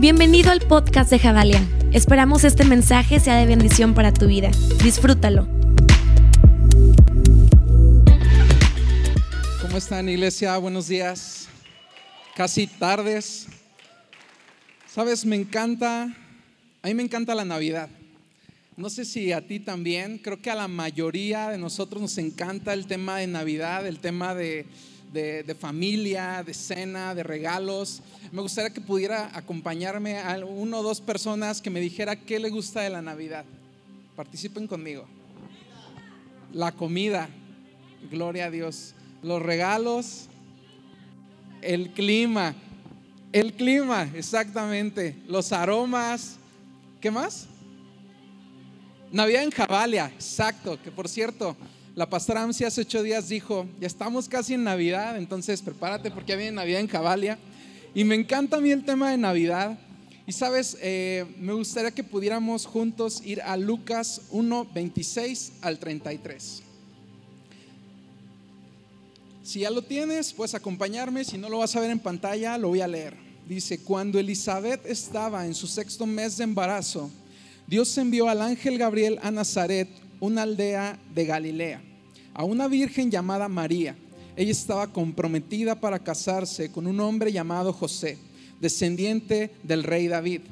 Bienvenido al podcast de Javalia. Esperamos este mensaje sea de bendición para tu vida. Disfrútalo. ¿Cómo están, iglesia? Buenos días. Casi tardes. Sabes, me encanta, a mí me encanta la Navidad. No sé si a ti también, creo que a la mayoría de nosotros nos encanta el tema de Navidad, el tema de, de, familia, de cena, de regalos. Me gustaría que pudiera acompañarme a uno o dos personas que me dijera qué le gusta de la Navidad. Participen conmigo. La comida, gloria a Dios. Los regalos, el clima, el clima, exactamente. Los aromas, ¿qué más? Navidad en Javalia, exacto, que por cierto, la pastora Amsi hace ocho días dijo, ya estamos casi en Navidad, entonces prepárate porque ya viene Navidad en Javalia. Y me encanta a mí el tema de Navidad. Y sabes, eh, me gustaría que pudiéramos juntos ir a Lucas 1, 26 al 33. Si ya lo tienes, puedes acompañarme. Si no lo vas a ver en pantalla, lo voy a leer. Dice, cuando Elizabeth estaba en su sexto mes de embarazo, Dios envió al ángel Gabriel a Nazaret, una aldea de Galilea, a una virgen llamada María. Ella estaba comprometida para casarse con un hombre llamado José, descendiente del rey David.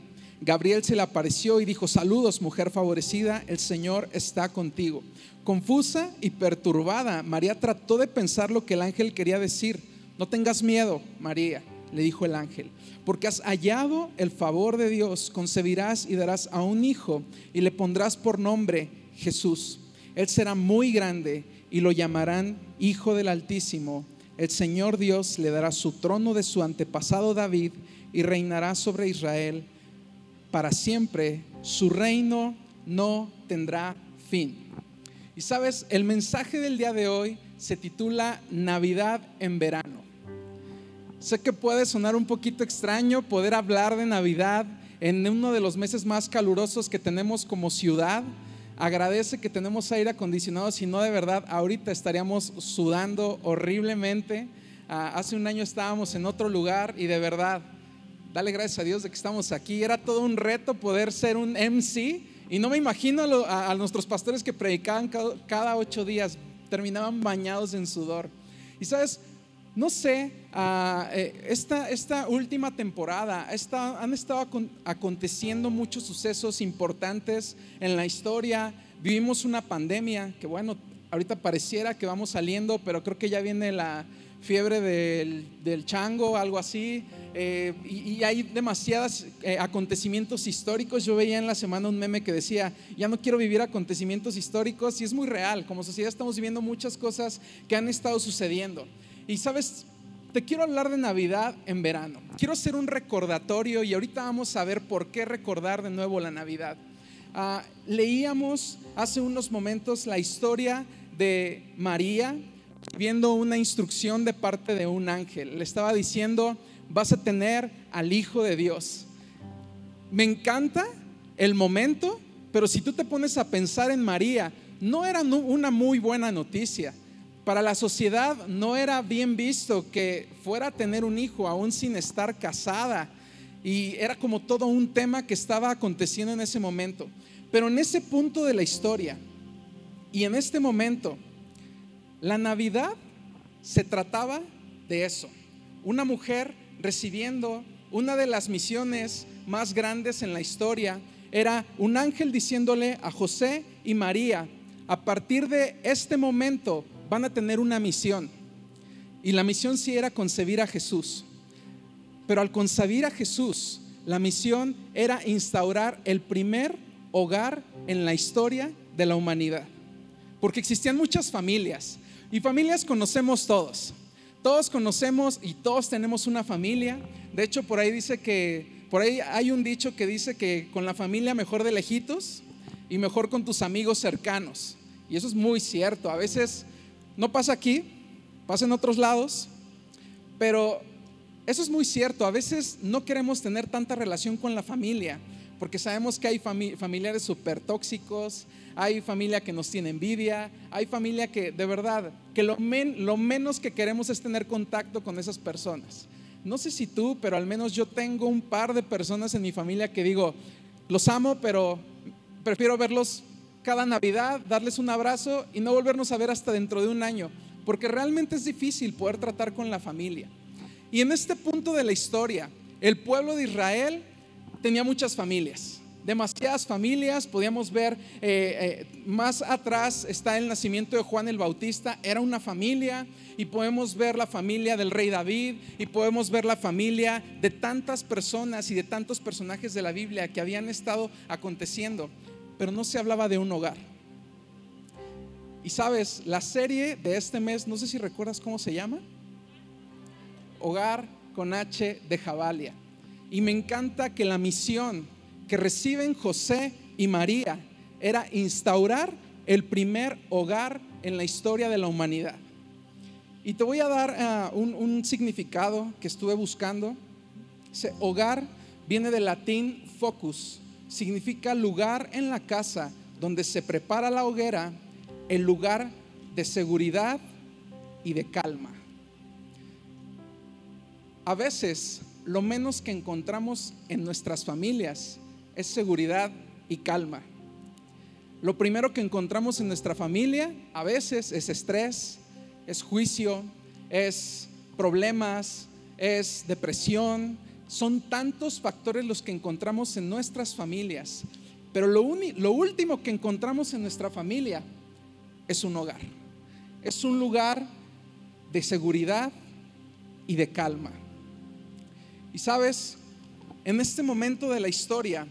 Gabriel se le apareció y dijo, saludos mujer favorecida, el Señor está contigo. Confusa y perturbada, María trató de pensar lo que el ángel quería decir. No tengas miedo, María, le dijo el ángel, porque has hallado el favor de Dios, concebirás y darás a un hijo y le pondrás por nombre Jesús. Él será muy grande y lo llamarán Hijo del Altísimo. El Señor Dios le dará su trono de su antepasado David y reinará sobre Israel para siempre. Su reino no tendrá fin. Y sabes, el mensaje del día de hoy se titula Navidad en verano. Sé que puede sonar un poquito extraño poder hablar de Navidad en uno de los meses más calurosos que tenemos como ciudad, Agradece que tenemos aire acondicionado, si no de verdad ahorita estaríamos sudando horriblemente. Ah, hace un año estábamos en otro lugar y de verdad, dale gracias a Dios de que estamos aquí. Era todo un reto poder ser un MC y no me imagino a, nuestros pastores que predicaban cada ocho días, terminaban bañados en sudor. Y sabes, no sé, ah, eh, esta, esta, última temporada han estado aconteciendo muchos sucesos importantes en la historia. Vivimos una pandemia que bueno, ahorita pareciera que vamos saliendo, pero creo que ya viene la fiebre del, chango, algo así. Eh, y, hay demasiados eh, acontecimientos históricos. Yo veía en la semana un meme que decía, ya no quiero vivir acontecimientos históricos y es muy real. Como sociedad estamos viviendo muchas cosas que han estado sucediendo. Y sabes, te quiero hablar de Navidad en verano. Quiero hacer un recordatorio y ahorita vamos a ver por qué recordar de nuevo la Navidad. Ah, leíamos hace unos momentos la historia de María viendo una instrucción de parte de un ángel. Le estaba diciendo, vas a tener al Hijo de Dios. Me encanta el momento, pero si tú te pones a pensar en María, no era una muy buena noticia. Para la sociedad no era bien visto que fuera a tener un hijo aún sin estar casada. Y era como todo un tema que estaba aconteciendo en ese momento. Pero en ese punto de la historia y en este momento, la Navidad se trataba de eso. Una mujer recibiendo una de las misiones más grandes en la historia era un ángel diciéndole a José y María, a partir de este momento van a tener una misión. Y la misión sí era concebir a Jesús. Pero al concebir a Jesús, la misión era instaurar el primer hogar en la historia de la humanidad. Porque existían muchas familias. Y familias conocemos todos. Todos conocemos y todos tenemos una familia. De hecho, por ahí dice que, por ahí hay un dicho que dice que con la familia mejor de lejitos y mejor con tus amigos cercanos. Y eso es muy cierto. A veces no pasa aquí, pasa en otros lados, pero eso es muy cierto. A veces no queremos tener tanta relación con la familia, porque sabemos que hay familiares súper tóxicos, hay familia que nos tiene envidia, hay familia que de verdad, que lo, lo menos que queremos es tener contacto con esas personas. no sé si tú, pero al menos yo tengo un par de personas en mi familia que digo, los amo, pero prefiero verlos cada Navidad, darles un abrazo y no volvernos a ver hasta dentro de un año, porque realmente es difícil poder tratar con la familia. Y en este punto de la historia, el pueblo de Israel tenía muchas familias demasiadas familias. Podíamos ver eh, eh, más atrás está el nacimiento de Juan el Bautista, era una familia. Y podemos ver la familia del rey David y podemos ver la familia de tantas personas y de tantos personajes de la Biblia que habían estado aconteciendo, pero no se hablaba de un hogar. Y sabes, la serie de este mes, no sé si recuerdas cómo se llama, Hogar con H de Jabalia. Y me encanta que la misión que reciben José y María era instaurar el primer hogar en la historia de la humanidad. Y te voy a dar ah, un, significado que estuve buscando. Ese hogar viene del latín focus, significa lugar en la casa donde se prepara la hoguera, el lugar de seguridad y de calma. A veces lo menos que encontramos en nuestras familias es seguridad y calma. Lo primero que encontramos en nuestra familia a veces es estrés, es juicio, es problemas, es depresión. Son tantos factores los que encontramos en nuestras familias. Pero lo, último que encontramos en nuestra familia es un hogar. Es un lugar de seguridad y de calma. Y sabes, en este momento de la historia,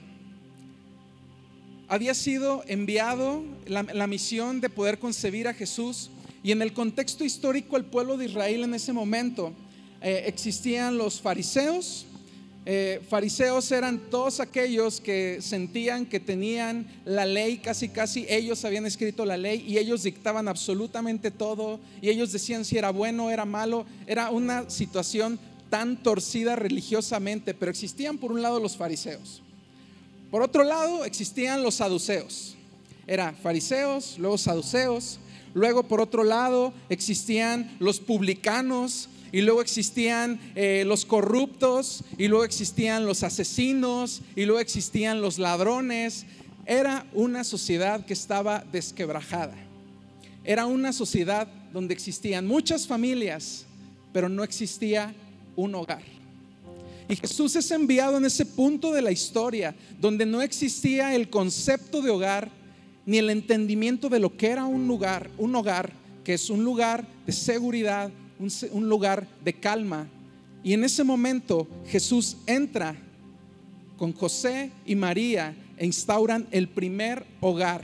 había sido enviado la, misión de poder concebir a Jesús y en el contexto histórico el pueblo de Israel en ese momento eh, existían los fariseos. Eh, fariseos eran todos aquellos que sentían que tenían la ley, casi casi ellos habían escrito la ley y ellos dictaban absolutamente todo y ellos decían si era bueno o era malo. Era una situación tan torcida religiosamente, pero existían por un lado los fariseos. Por otro lado, existían los saduceos. Era fariseos, luego saduceos. Luego, por otro lado, existían los publicanos y luego existían eh, los corruptos y luego existían los asesinos y luego existían los ladrones. Era una sociedad que estaba desquebrajada. Era una sociedad donde existían muchas familias, pero no existía un hogar. Y Jesús es enviado en ese punto de la historia donde no existía el concepto de hogar ni el entendimiento de lo que era un lugar, un hogar, que es un lugar de seguridad, un, lugar de calma. Y en ese momento Jesús entra con José y María e instauran el primer hogar,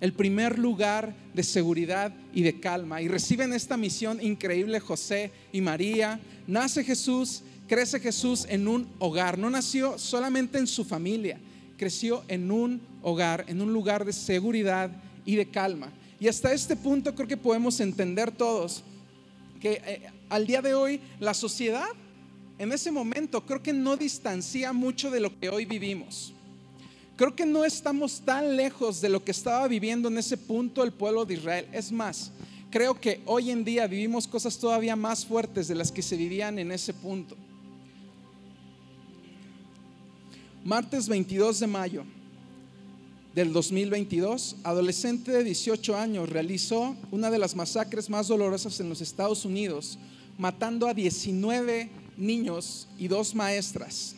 el primer lugar de seguridad y de calma. Y reciben esta misión increíble José y María. Nace Jesús crece Jesús en un hogar. No nació solamente en su familia, creció en un hogar, en un lugar de seguridad y de calma. Y hasta este punto creo que podemos entender todos que eh, al día de hoy la sociedad en ese momento creo que no distancia mucho de lo que hoy vivimos. Creo que no estamos tan lejos de lo que estaba viviendo en ese punto el pueblo de Israel. Es más, creo que hoy en día vivimos cosas todavía más fuertes de las que se vivían en ese punto. Martes 22 de mayo del 2022, adolescente de 18 años realizó una de las masacres más dolorosas en los Estados Unidos, matando a 19 niños y dos maestras.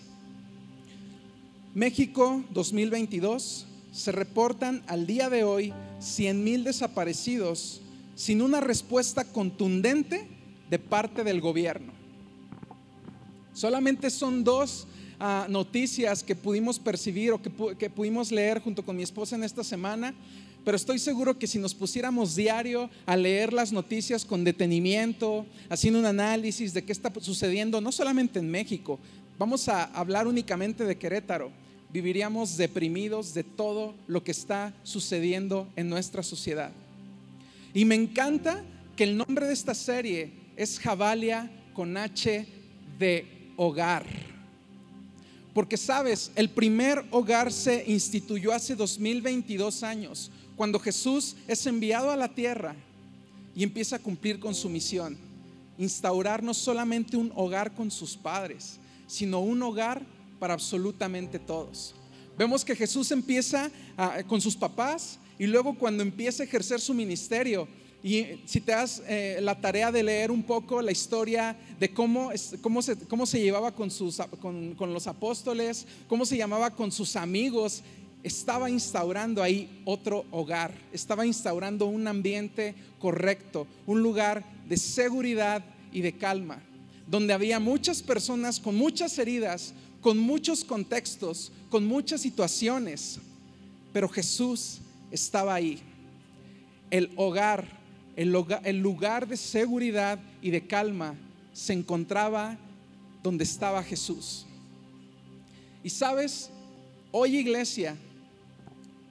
México 2022 se reportan al día de hoy 100 mil desaparecidos sin una respuesta contundente de parte del gobierno. Solamente son dos noticias que pudimos percibir o que, pudimos leer junto con mi esposa en esta semana, pero estoy seguro que si nos pusiéramos diario a leer las noticias con detenimiento, haciendo un análisis de qué está sucediendo, no solamente en México, vamos a hablar únicamente de Querétaro, viviríamos deprimidos de todo lo que está sucediendo en nuestra sociedad. Y me encanta que el nombre de esta serie es Javalia con H de hogar. Porque sabes, el primer hogar se instituyó hace 2022 años, cuando Jesús es enviado a la tierra y empieza a cumplir con su misión. instaurar no solamente un hogar con sus padres, sino un hogar para absolutamente todos. Vemos que Jesús empieza con sus papás y luego cuando empieza a ejercer su ministerio, y si te das eh, la tarea de leer un poco la historia de cómo, cómo, se, cómo se llevaba con, sus, con, con los apóstoles, cómo se llamaba con sus amigos, estaba instaurando ahí otro hogar, estaba instaurando un ambiente correcto, un lugar de seguridad y de calma, donde había muchas personas con muchas heridas, con muchos contextos, con muchas situaciones, pero Jesús estaba ahí. El hogar, el lugar, de seguridad y de calma se encontraba donde estaba Jesús. Y sabes, hoy iglesia,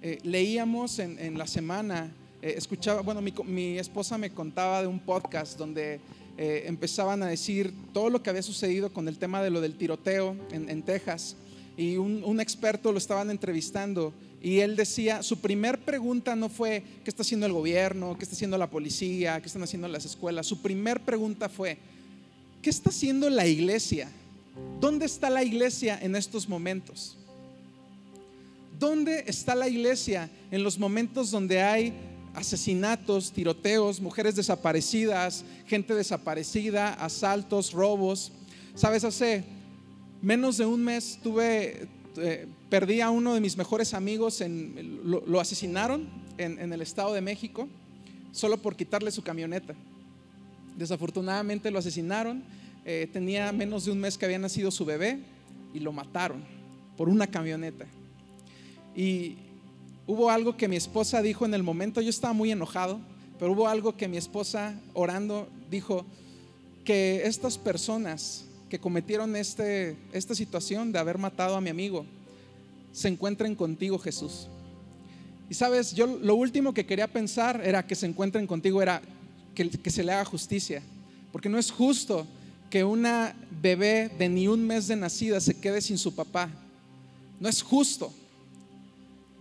eh, leíamos en, la semana, eh, escuchaba, bueno, mi, esposa me contaba de un podcast donde eh, empezaban a decir todo lo que había sucedido con el tema de lo del tiroteo en, Texas. Y un, un, experto lo estaban entrevistando y él decía, su primer pregunta no fue, ¿qué está haciendo el gobierno? ¿Qué está haciendo la policía? ¿Qué están haciendo las escuelas? Su primer pregunta fue, ¿qué está haciendo la iglesia? ¿Dónde está la iglesia en estos momentos? ¿Dónde está la iglesia en los momentos donde hay asesinatos, tiroteos, mujeres desaparecidas, gente desaparecida, asaltos, robos? Sabes, hace menos de un mes tuve, eh, perdí a uno de mis mejores amigos, en, lo, asesinaron en, el Estado de México solo por quitarle su camioneta. Desafortunadamente lo asesinaron, eh, tenía menos de un mes que había nacido su bebé y lo mataron por una camioneta. Y hubo algo que mi esposa dijo en el momento, yo estaba muy enojado, pero hubo algo que mi esposa orando dijo, que estas personas que cometieron este, esta situación de haber matado a mi amigo se encuentren contigo, Jesús. Y sabes, yo lo último que quería pensar era que se encuentren contigo, era que, se le haga justicia, porque no es justo que una bebé de ni un mes de nacida se quede sin su papá. No es justo.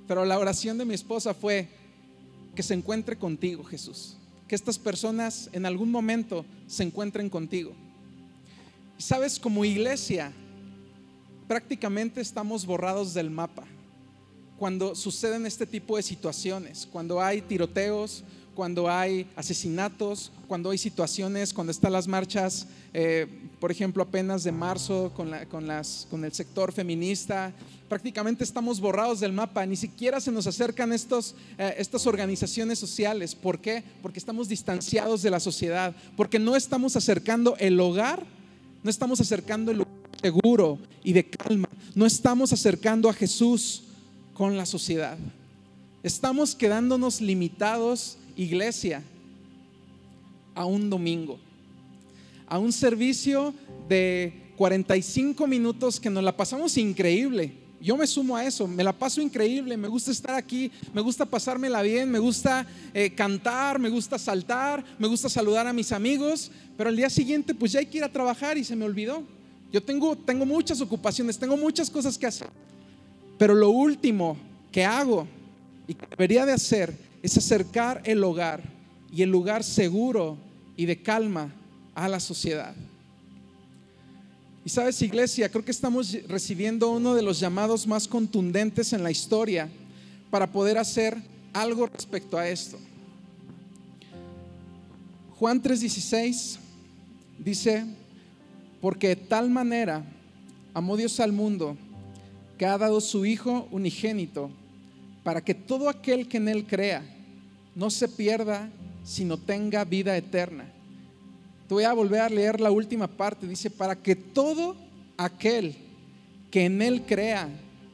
Pero la oración de mi esposa fue que se encuentre contigo, Jesús. Que estas personas en algún momento se encuentren contigo. Sabes, como iglesia, prácticamente estamos borrados del mapa cuando suceden este tipo de situaciones, cuando hay tiroteos, cuando hay asesinatos, cuando hay situaciones, cuando están las marchas, eh, por ejemplo, apenas de marzo con el sector feminista, prácticamente estamos borrados del mapa, ni siquiera se nos acercan estos, eh, estas organizaciones sociales. ¿Por qué? Porque estamos distanciados de la sociedad, porque no estamos acercando el hogar, no estamos acercando el lugar seguro y de calma, no estamos acercando a Jesús con la sociedad. Estamos quedándonos limitados iglesia a un domingo, a un servicio de 45 minutos que nos la pasamos increíble. Yo me sumo a eso, me la paso increíble, me gusta estar aquí, me gusta pasármela bien, me gusta eh, cantar, me gusta saltar, me gusta saludar a mis amigos, pero al día siguiente pues ya hay que ir a trabajar y se me olvidó. Yo tengo, tengo muchas ocupaciones, tengo muchas cosas que hacer, pero lo último que hago y que debería de hacer es acercar el hogar y el lugar seguro y de calma a la sociedad. Y sabes, iglesia, creo que estamos recibiendo uno de los llamados más contundentes en la historia para poder hacer algo respecto a esto. Juan 3:16 dice, porque de tal manera amó Dios al mundo que ha dado su Hijo unigénito para que todo aquel que en Él crea no se pierda, sino tenga vida eterna. Te voy a volver a leer la última parte. Dice, para que todo aquel que en Él crea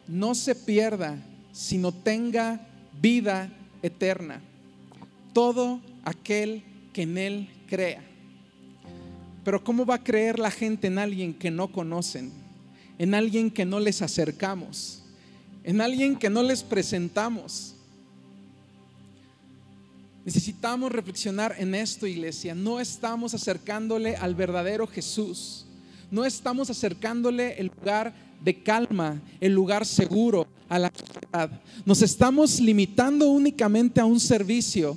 no se pierda, sino tenga vida eterna. Todo aquel que en Él crea. Pero ¿cómo va a creer la gente en alguien que no conocen? En alguien que no les acercamos en alguien que no les presentamos. Necesitamos reflexionar en esto, iglesia. No estamos acercándole al verdadero Jesús. No estamos acercándole el lugar de calma, el lugar seguro a la sociedad. Nos estamos limitando únicamente a un servicio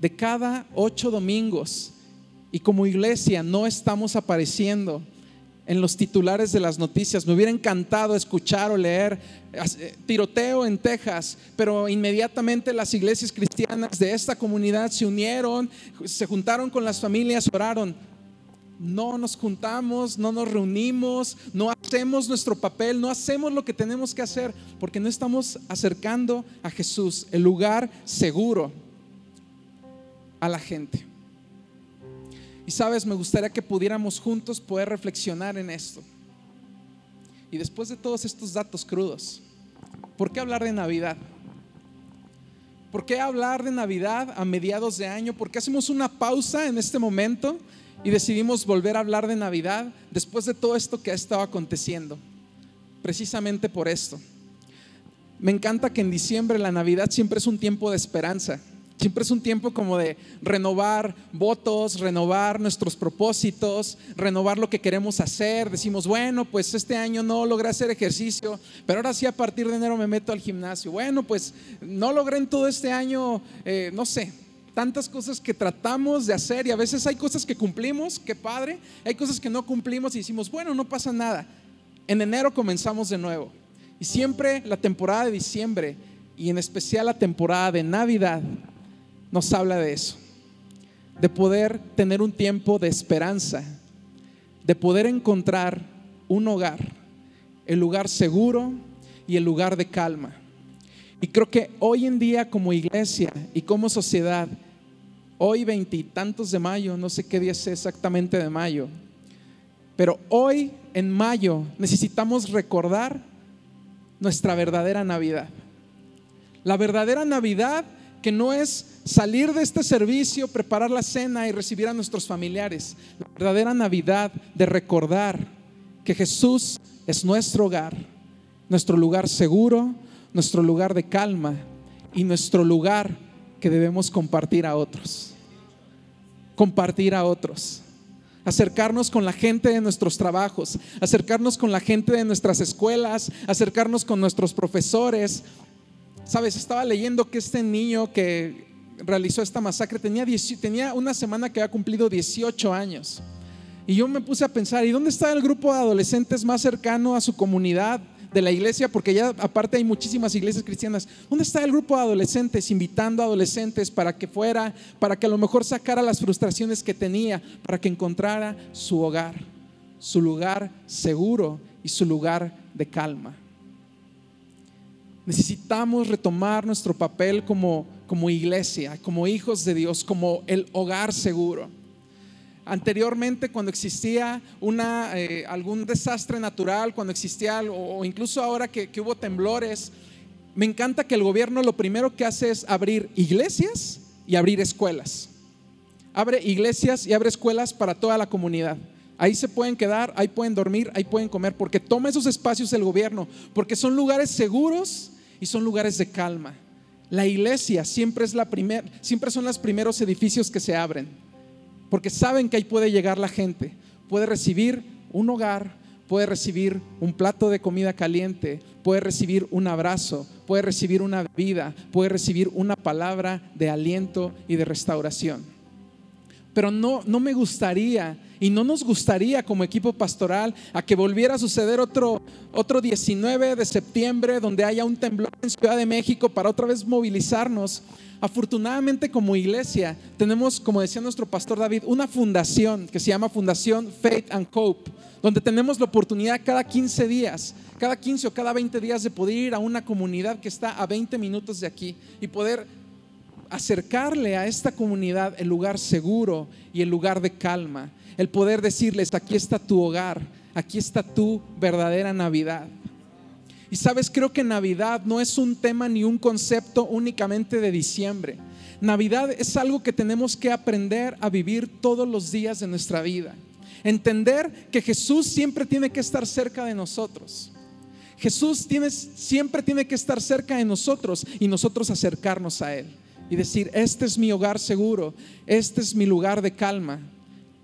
de cada ocho domingos y como iglesia no estamos apareciendo en los titulares de las noticias. Me hubiera encantado escuchar o leer eh, tiroteo en Texas, pero inmediatamente las iglesias cristianas de esta comunidad se unieron, se juntaron con las familias, oraron. No nos juntamos, no nos reunimos, no hacemos nuestro papel, no hacemos lo que tenemos que hacer, porque no estamos acercando a Jesús, el lugar seguro, a la gente. Y sabes, me gustaría que pudiéramos juntos poder reflexionar en esto. Y después de todos estos datos crudos, ¿por qué hablar de Navidad? ¿Por qué hablar de Navidad a mediados de año? ¿Por qué hacemos una pausa en este momento y decidimos volver a hablar de Navidad después de todo esto que ha estado aconteciendo? Precisamente por esto. Me encanta que en diciembre la Navidad siempre es un tiempo de esperanza. Siempre es un tiempo como de renovar votos, renovar nuestros propósitos, renovar lo que queremos hacer. Decimos, bueno, pues este año no logré hacer ejercicio, pero ahora sí a partir de enero me meto al gimnasio. Bueno, pues no logré en todo este año, eh, no sé, tantas cosas que tratamos de hacer y a veces hay cosas que cumplimos, qué padre, hay cosas que no cumplimos y decimos, bueno, no pasa nada. En enero comenzamos de nuevo. Y siempre la temporada de diciembre y en especial la temporada de Navidad nos habla de eso, de poder tener un tiempo de esperanza, de poder encontrar un hogar, el lugar seguro y el lugar de calma. Y creo que hoy en día como iglesia y como sociedad, hoy veintitantos de mayo, no sé qué día es exactamente de mayo, pero hoy en mayo necesitamos recordar nuestra verdadera Navidad. La verdadera Navidad que no es salir de este servicio, preparar la cena y recibir a nuestros familiares. La verdadera Navidad de recordar que Jesús es nuestro hogar, nuestro lugar seguro, nuestro lugar de calma y nuestro lugar que debemos compartir a otros. Compartir a otros. Acercarnos con la gente de nuestros trabajos, acercarnos con la gente de nuestras escuelas, acercarnos con nuestros profesores, Sabes, estaba leyendo que este niño que realizó esta masacre tenía, tenía una semana que había cumplido 18 años. Y yo me puse a pensar, ¿y dónde está el grupo de adolescentes más cercano a su comunidad de la iglesia? Porque ya aparte hay muchísimas iglesias cristianas. ¿Dónde está el grupo de adolescentes invitando a adolescentes para que fuera, para que a lo mejor sacara las frustraciones que tenía, para que encontrara su hogar, su lugar seguro y su lugar de calma? Necesitamos retomar nuestro papel como, como iglesia, como hijos de Dios, como el hogar seguro. Anteriormente, cuando existía eh, algún desastre natural, cuando existía, o incluso ahora que, que hubo temblores, me encanta que el gobierno lo primero que hace es abrir iglesias y abrir escuelas. Abre iglesias y abre escuelas para toda la comunidad. Ahí se pueden quedar, ahí pueden dormir, ahí pueden comer, porque toma esos espacios el gobierno, porque son lugares seguros y son lugares de calma. La iglesia siempre es la primer, siempre son los primeros edificios que se abren, porque saben que ahí puede llegar la gente, puede recibir un hogar, puede recibir un plato de comida caliente, puede recibir un abrazo, puede recibir una vida, puede recibir una palabra de aliento y de restauración. Pero no, no me gustaría y no nos gustaría como equipo pastoral a que volviera a suceder otro, otro 19 de septiembre donde haya un temblor en Ciudad de México para otra vez movilizarnos. Afortunadamente como iglesia tenemos, como decía nuestro pastor David, una fundación que se llama Fundación Faith and Hope, donde tenemos la oportunidad cada 15 días, cada 15 o cada 20 días de poder ir a una comunidad que está a 20 minutos de aquí y poder acercarle a esta comunidad el lugar seguro y el lugar de calma, el poder decirles, aquí está tu hogar, aquí está tu verdadera Navidad. Y sabes, creo que Navidad no es un tema ni un concepto únicamente de diciembre. Navidad es algo que tenemos que aprender a vivir todos los días de nuestra vida. Entender que Jesús siempre tiene que estar cerca de nosotros. Jesús tiene, siempre tiene que estar cerca de nosotros y nosotros acercarnos a Él y decir, este es mi hogar seguro, este es mi lugar de calma.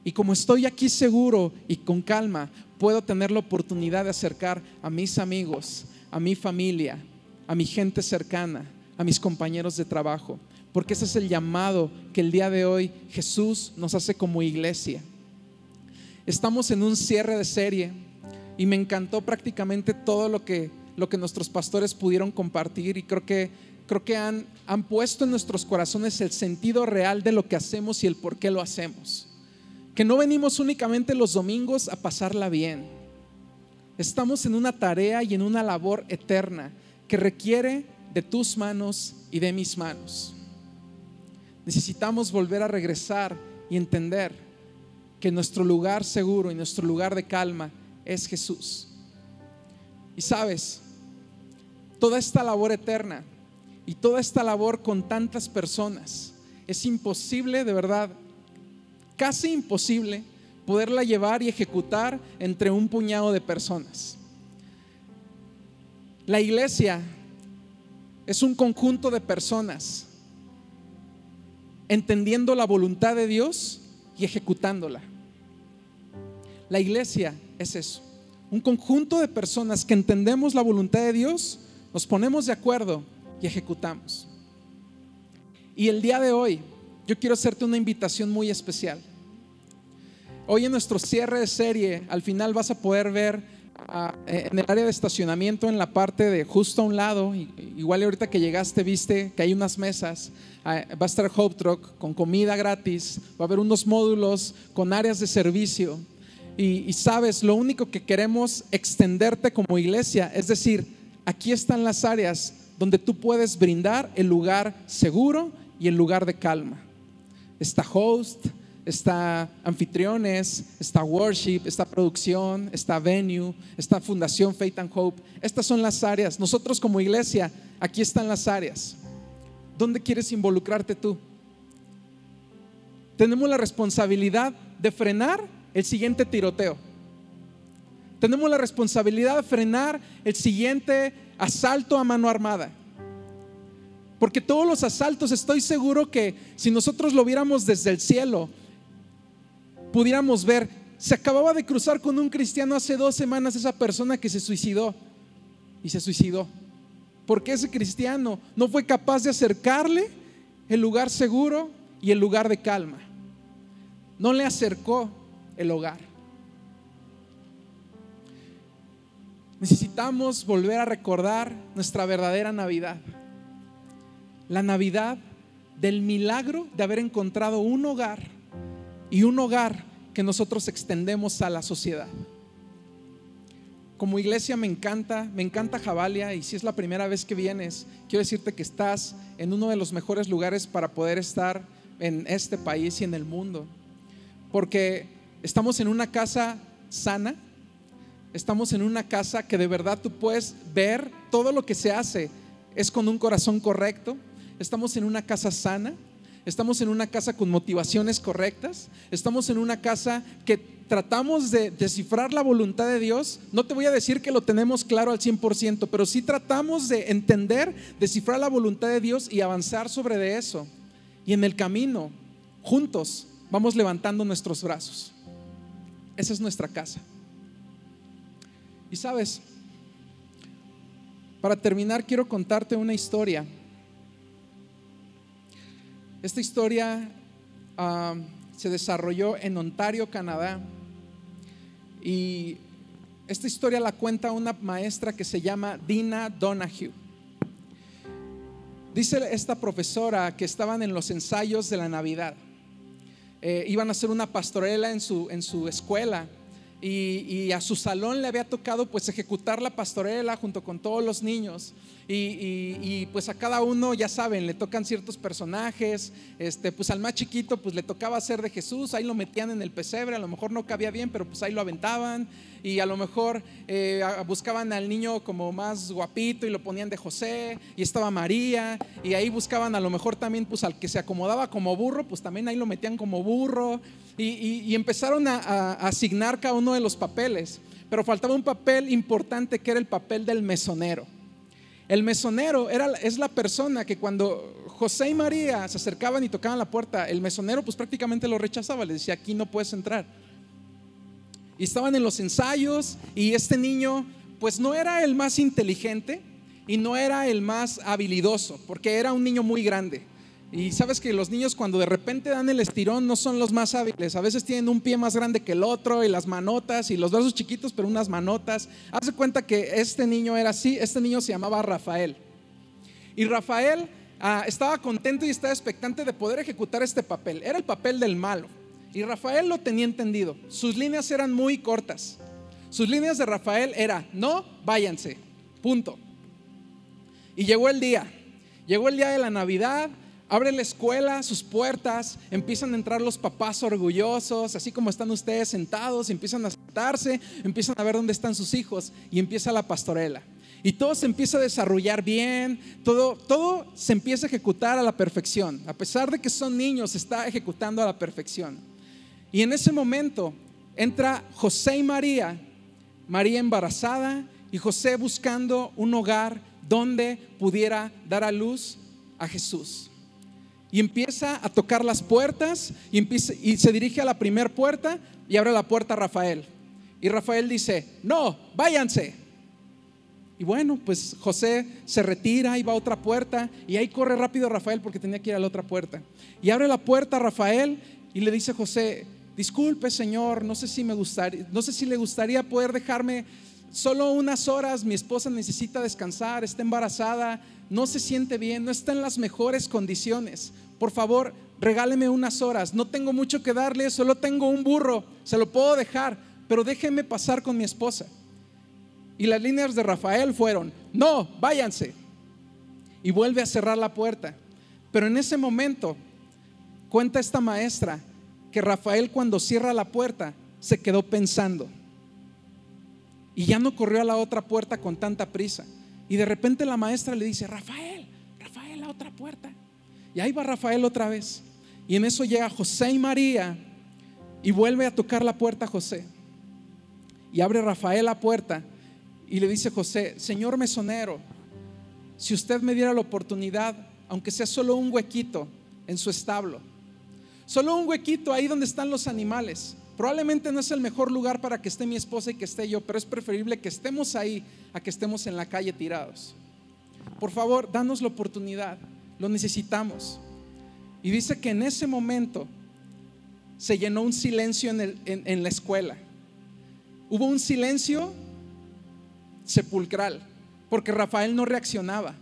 Y como estoy aquí seguro y con calma, puedo tener la oportunidad de acercar a mis amigos, a mi familia, a mi gente cercana, a mis compañeros de trabajo. porque ese es el llamado que el día de hoy Jesús nos hace como iglesia. Estamos en un cierre de serie y me encantó prácticamente todo lo que, lo que nuestros pastores pudieron compartir y creo que, creo que han, han puesto en nuestros corazones el sentido real de lo que hacemos y el por qué lo hacemos. Que no venimos únicamente los domingos a pasarla bien. Estamos en una tarea y en una labor eterna que requiere de tus manos y de mis manos. Necesitamos volver a regresar y entender que nuestro lugar seguro y nuestro lugar de calma es Jesús. Y sabes, toda esta labor eterna y toda esta labor con tantas personas, es imposible, de verdad, casi imposible poderla llevar y ejecutar entre un puñado de personas. La iglesia es un conjunto de personas entendiendo la voluntad de Dios y ejecutándola. La iglesia es eso, un conjunto de personas que entendemos la voluntad de Dios, nos ponemos de acuerdo y ejecutamos. Y el día de hoy yo quiero hacerte una invitación muy especial. Hoy en nuestro cierre de serie, al final vas a poder ver ah, en el área de estacionamiento, en la parte de justo a un lado, igual ahorita que llegaste viste que hay unas mesas, ah, va a estar Hope Truck con comida gratis, va a haber unos módulos con áreas de servicio y, sabes, lo único que queremos extenderte como iglesia, es decir, aquí están las áreas donde tú puedes brindar el lugar seguro y el lugar de calma. Está host, está anfitriones, está worship, está producción, está venue, está fundación Faith and Hope. Estas son las áreas. Nosotros como iglesia, aquí están las áreas. ¿Dónde quieres involucrarte tú? Tenemos la responsabilidad de frenar el siguiente tiroteo. Tenemos la responsabilidad de frenar el siguiente asalto a mano armada. Porque todos los asaltos estoy seguro que si nosotros lo viéramos desde el cielo, pudiéramos ver, se acababa de cruzar con un cristiano hace dos semanas esa persona que se suicidó y se suicidó. Porque ese cristiano no fue capaz de acercarle el lugar seguro y el lugar de calma. No le acercó el hogar. Necesitamos volver a recordar nuestra verdadera Navidad. La Navidad del milagro de haber encontrado un hogar y un hogar que nosotros extendemos a la sociedad. Como iglesia me encanta, me encanta Javalia y si es la primera vez que vienes, quiero decirte que estás en uno de los mejores lugares para poder estar en este país y en el mundo. Porque Estamos en una casa sana. Estamos en una casa que de verdad tú puedes ver todo lo que se hace es con un corazón correcto. Estamos en una casa sana. Estamos en una casa con motivaciones correctas. Estamos en una casa que tratamos de descifrar la voluntad de Dios. No te voy a decir que lo tenemos claro al 100%, pero sí tratamos de entender, descifrar la voluntad de Dios y avanzar sobre de eso. Y en el camino, juntos, vamos levantando nuestros brazos. Esa es nuestra casa. Y sabes, para terminar quiero contarte una historia. Esta historia ah, se desarrolló en Ontario, Canadá. Y esta historia la cuenta una maestra que se llama Dina Donahue. Dice esta profesora que estaban en los ensayos de la Navidad. Eh, iban a hacer una pastorela en su, en su escuela y, a su salón le había tocado pues ejecutar la pastorela junto con todos los niños. Y, pues a cada uno ya saben le tocan ciertos personajes este pues al más chiquito pues le tocaba ser de Jesús ahí lo metían en el pesebre a lo mejor no cabía bien pero pues ahí lo aventaban. Y a lo mejor eh, buscaban al niño como más guapito y lo ponían de José y estaba María y ahí buscaban a lo mejor también pues al que se acomodaba como burro pues también ahí lo metían como burro y, empezaron a, asignar cada uno de los papeles, pero faltaba un papel importante que era el papel del mesonero. El mesonero era, es la persona que cuando José y María se acercaban y tocaban la puerta, el mesonero pues prácticamente lo rechazaba, le decía, aquí no puedes entrar. Y estaban en los ensayos y este niño pues no era el más inteligente y no era el más habilidoso, porque era un niño muy grande. Y sabes que los niños cuando de repente dan el estirón no son los más hábiles. A veces tienen un pie más grande que el otro y las manotas y los brazos chiquitos, pero unas manotas. Hace cuenta que este niño era así. Este niño se llamaba Rafael. Y Rafael ah, estaba contento y estaba expectante de poder ejecutar este papel. Era el papel del malo. Y Rafael lo tenía entendido. Sus líneas eran muy cortas. Sus líneas de Rafael era, no, váyanse. Punto. Y llegó el día. Llegó el día de la Navidad Abre la escuela, sus puertas, empiezan a entrar los papás orgullosos, así como están ustedes sentados, empiezan a sentarse, empiezan a ver dónde están sus hijos y empieza la pastorela. Y todo se empieza a desarrollar bien, todo, todo se empieza a ejecutar a la perfección. A pesar de que son niños, se está ejecutando a la perfección. Y en ese momento entra José y María, María embarazada y José buscando un hogar donde pudiera dar a luz a Jesús. Y empieza a tocar las puertas y, se dirige a la primera puerta y abre la puerta a Rafael. Y Rafael dice, no, váyanse. Y bueno, pues José se retira y va a otra puerta y ahí corre rápido Rafael porque tenía que ir a la otra puerta. Y abre la puerta a Rafael y le dice a José, disculpe Señor, no sé si me no sé si le gustaría poder dejarme solo unas horas, mi esposa necesita descansar, está embarazada, no se siente bien, no está en las mejores condiciones. Por favor, regáleme unas horas. No tengo mucho que darle, solo tengo un burro, se lo puedo dejar, pero déjeme pasar con mi esposa. Y las líneas de Rafael fueron, no, váyanse. Y vuelve a cerrar la puerta. Pero en ese momento, cuenta esta maestra que Rafael cuando cierra la puerta se quedó pensando. Y ya no corrió a la otra puerta con tanta prisa. Y de repente la maestra le dice, Rafael, Rafael, la otra puerta. Y ahí va Rafael otra vez. Y en eso llega José y María y vuelve a tocar la puerta a José. Y abre Rafael la puerta y le dice José, Señor mesonero, si usted me diera la oportunidad, aunque sea solo un huequito en su establo, solo un huequito ahí donde están los animales, Probablemente no es el mejor lugar para que esté mi esposa y que esté yo, pero es preferible que estemos ahí a que estemos en la calle tirados. Por favor, danos la oportunidad, lo necesitamos. Y dice que en ese momento se llenó un silencio en, la escuela. Hubo un silencio sepulcral, porque Rafael no reaccionaba.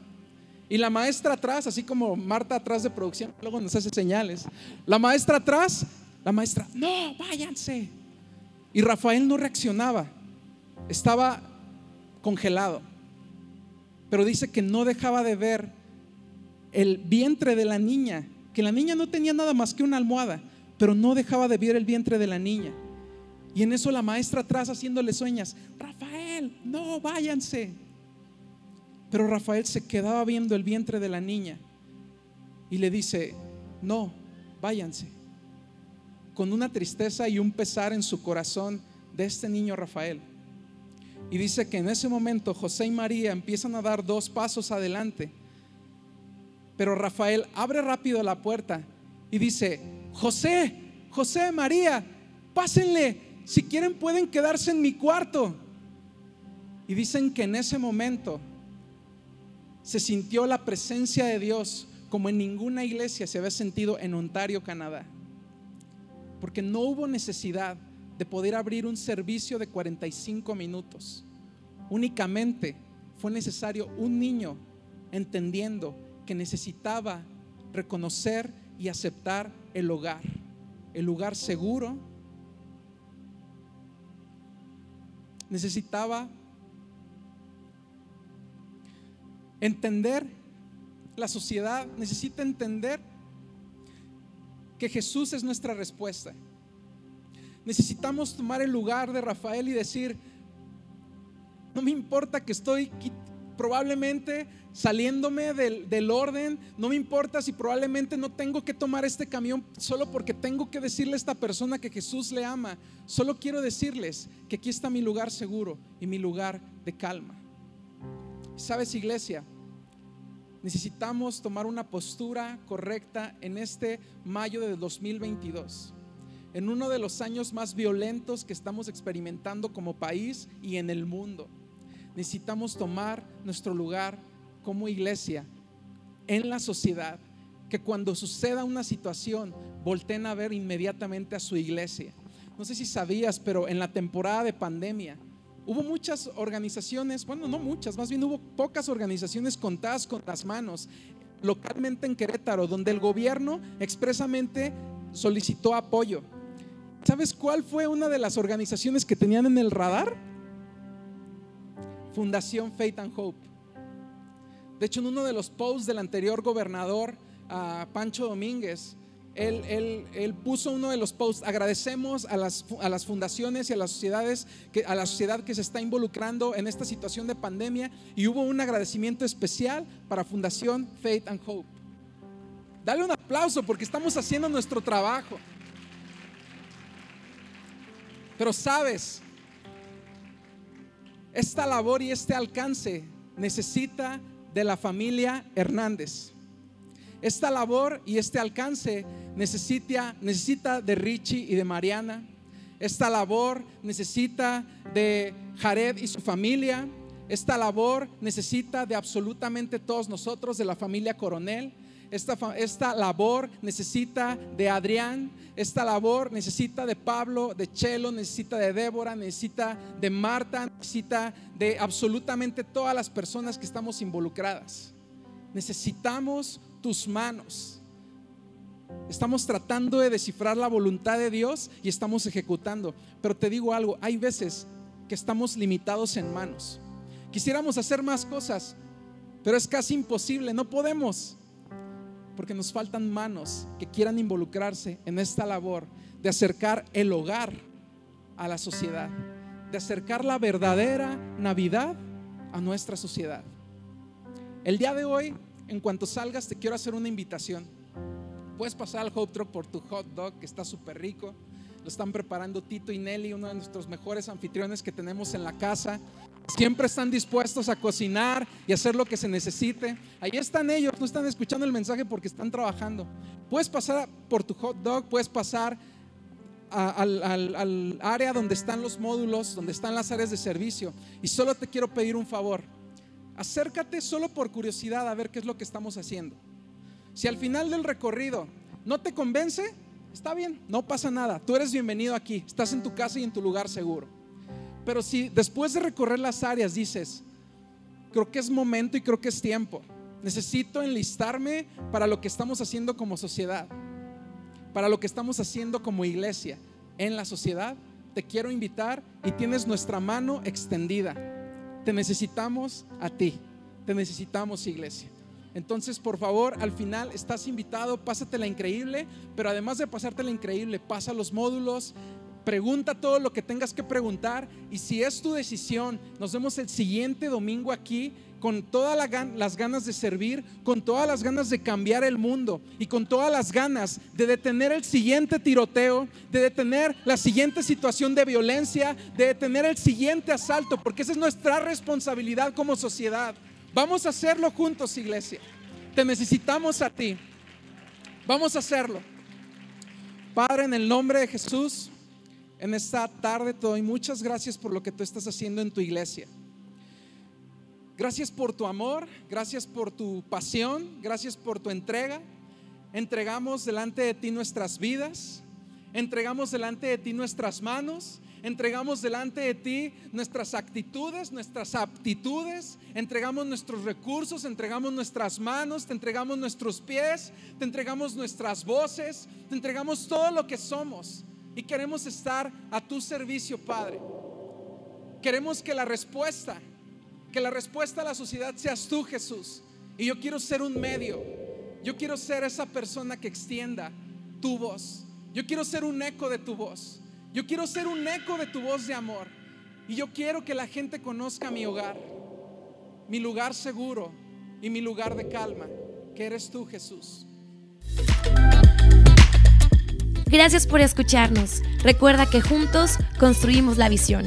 Y la maestra atrás, así como Marta atrás de producción, luego nos hace señales. La maestra atrás la maestra, no, váyanse. Y Rafael no reaccionaba, estaba congelado. Pero dice que no dejaba de ver el vientre de la niña, que la niña no tenía nada más que una almohada, pero no dejaba de ver el vientre de la niña. Y en eso la maestra atrás haciéndole sueñas, Rafael, no, váyanse. Pero Rafael se quedaba viendo el vientre de la niña y le dice, no, váyanse con una tristeza y un pesar en su corazón de este niño Rafael. Y dice que en ese momento José y María empiezan a dar dos pasos adelante. Pero Rafael abre rápido la puerta y dice, José, José, María, pásenle, si quieren pueden quedarse en mi cuarto. Y dicen que en ese momento se sintió la presencia de Dios como en ninguna iglesia se había sentido en Ontario, Canadá porque no hubo necesidad de poder abrir un servicio de 45 minutos. Únicamente fue necesario un niño entendiendo que necesitaba reconocer y aceptar el hogar, el lugar seguro. Necesitaba entender la sociedad, necesita entender que Jesús es nuestra respuesta. Necesitamos tomar el lugar de Rafael y decir, no me importa que estoy probablemente saliéndome del, del, orden, no me importa si probablemente no tengo que tomar este camión solo porque tengo que decirle a esta persona que Jesús le ama, solo quiero decirles que aquí está mi lugar seguro y mi lugar de calma. ¿Sabes, iglesia? Necesitamos tomar una postura correcta en este mayo de 2022, en uno de los años más violentos que estamos experimentando como país y en el mundo. Necesitamos tomar nuestro lugar como iglesia en la sociedad que cuando suceda una situación, volteen a ver inmediatamente a su iglesia. No sé si sabías, pero en la temporada de pandemia hubo muchas organizaciones, bueno, no muchas, más bien hubo pocas organizaciones contadas con las manos localmente en Querétaro, donde el gobierno expresamente solicitó apoyo. ¿Sabes cuál fue una de las organizaciones que tenían en el radar? Fundación Faith and Hope. De hecho, en uno de los posts del anterior gobernador, Pancho Domínguez, él, puso uno de los posts, agradecemos a las, a las fundaciones y a las sociedades, que, a la sociedad que se está involucrando en esta situación de pandemia y hubo un agradecimiento especial para Fundación Faith and Hope. Dale un aplauso porque estamos haciendo nuestro trabajo. Pero sabes, esta labor y este alcance necesita de la familia Hernández. Esta labor y este alcance necesita, necesita de Richie y de Mariana. Esta labor necesita de Jared y su familia. Esta labor necesita de absolutamente todos nosotros, de la familia Coronel. Esta, esta, labor necesita de Adrián, esta labor necesita de Pablo, de Chelo, necesita de Débora, necesita de Marta, necesita de absolutamente todas las personas que estamos involucradas. Necesitamos manos. Estamos tratando de descifrar la voluntad de Dios y estamos ejecutando. Pero te digo algo, hay veces que estamos limitados en manos. Quisiéramos hacer más cosas, pero es casi imposible, no podemos. Porque nos faltan manos que quieran involucrarse en esta labor de acercar el hogar a la sociedad, de acercar la verdadera Navidad a nuestra sociedad. El día de hoy en cuanto salgas, te quiero hacer una invitación. Puedes pasar al Hope Truck por tu hot dog, que está súper rico. Lo están preparando Tito y Nelly, uno de nuestros mejores anfitriones que tenemos en la casa. Siempre están dispuestos a cocinar y hacer lo que se necesite. Ahí están ellos, no están escuchando el mensaje porque están trabajando. Puedes pasar por tu hot dog, puedes pasar al, al área donde están los módulos, donde están las áreas de servicio. Y solo te quiero pedir un favor acércate solo por curiosidad a ver qué es lo que estamos haciendo. Si al final del recorrido no te convence, está bien, no pasa nada. Tú eres bienvenido aquí, estás en tu casa y en tu lugar seguro. Pero si después de recorrer las áreas dices, creo que es momento y creo que es tiempo, necesito enlistarme para lo que estamos haciendo como sociedad, para lo que estamos haciendo como iglesia en la sociedad, te quiero invitar y tienes nuestra mano extendida te necesitamos a ti. Te necesitamos, iglesia. Entonces, por favor, al final estás invitado, pásatela increíble, pero además de pasártela increíble, pasa los módulos, pregunta todo lo que tengas que preguntar y si es tu decisión, nos vemos el siguiente domingo aquí con todas las ganas de servir, con todas las ganas de cambiar el mundo y con todas las ganas de detener el siguiente tiroteo, de detener la siguiente situación de violencia, de detener el siguiente asalto, porque esa es nuestra responsabilidad como sociedad. Vamos a hacerlo juntos, iglesia. Te necesitamos a ti. Vamos a hacerlo. Padre, en el nombre de Jesús, en esta tarde te doy muchas gracias por lo que tú estás haciendo en tu iglesia. Gracias por tu amor, gracias por tu pasión, gracias por tu entrega. Entregamos delante de ti nuestras vidas, entregamos delante de ti nuestras manos, entregamos delante de ti nuestras actitudes, nuestras aptitudes, entregamos nuestros recursos, entregamos nuestras manos, te entregamos nuestros pies, te entregamos nuestras voces, te entregamos todo lo que somos y queremos estar a tu servicio, Padre. Queremos que la respuesta que la respuesta a la sociedad seas tú, Jesús. Y yo quiero ser un medio. Yo quiero ser esa persona que extienda tu voz. Yo quiero ser un eco de tu voz. Yo quiero ser un eco de tu voz de amor. Y yo quiero que la gente conozca mi hogar, mi lugar seguro y mi lugar de calma, que eres tú, Jesús. Gracias por escucharnos. Recuerda que juntos construimos la visión.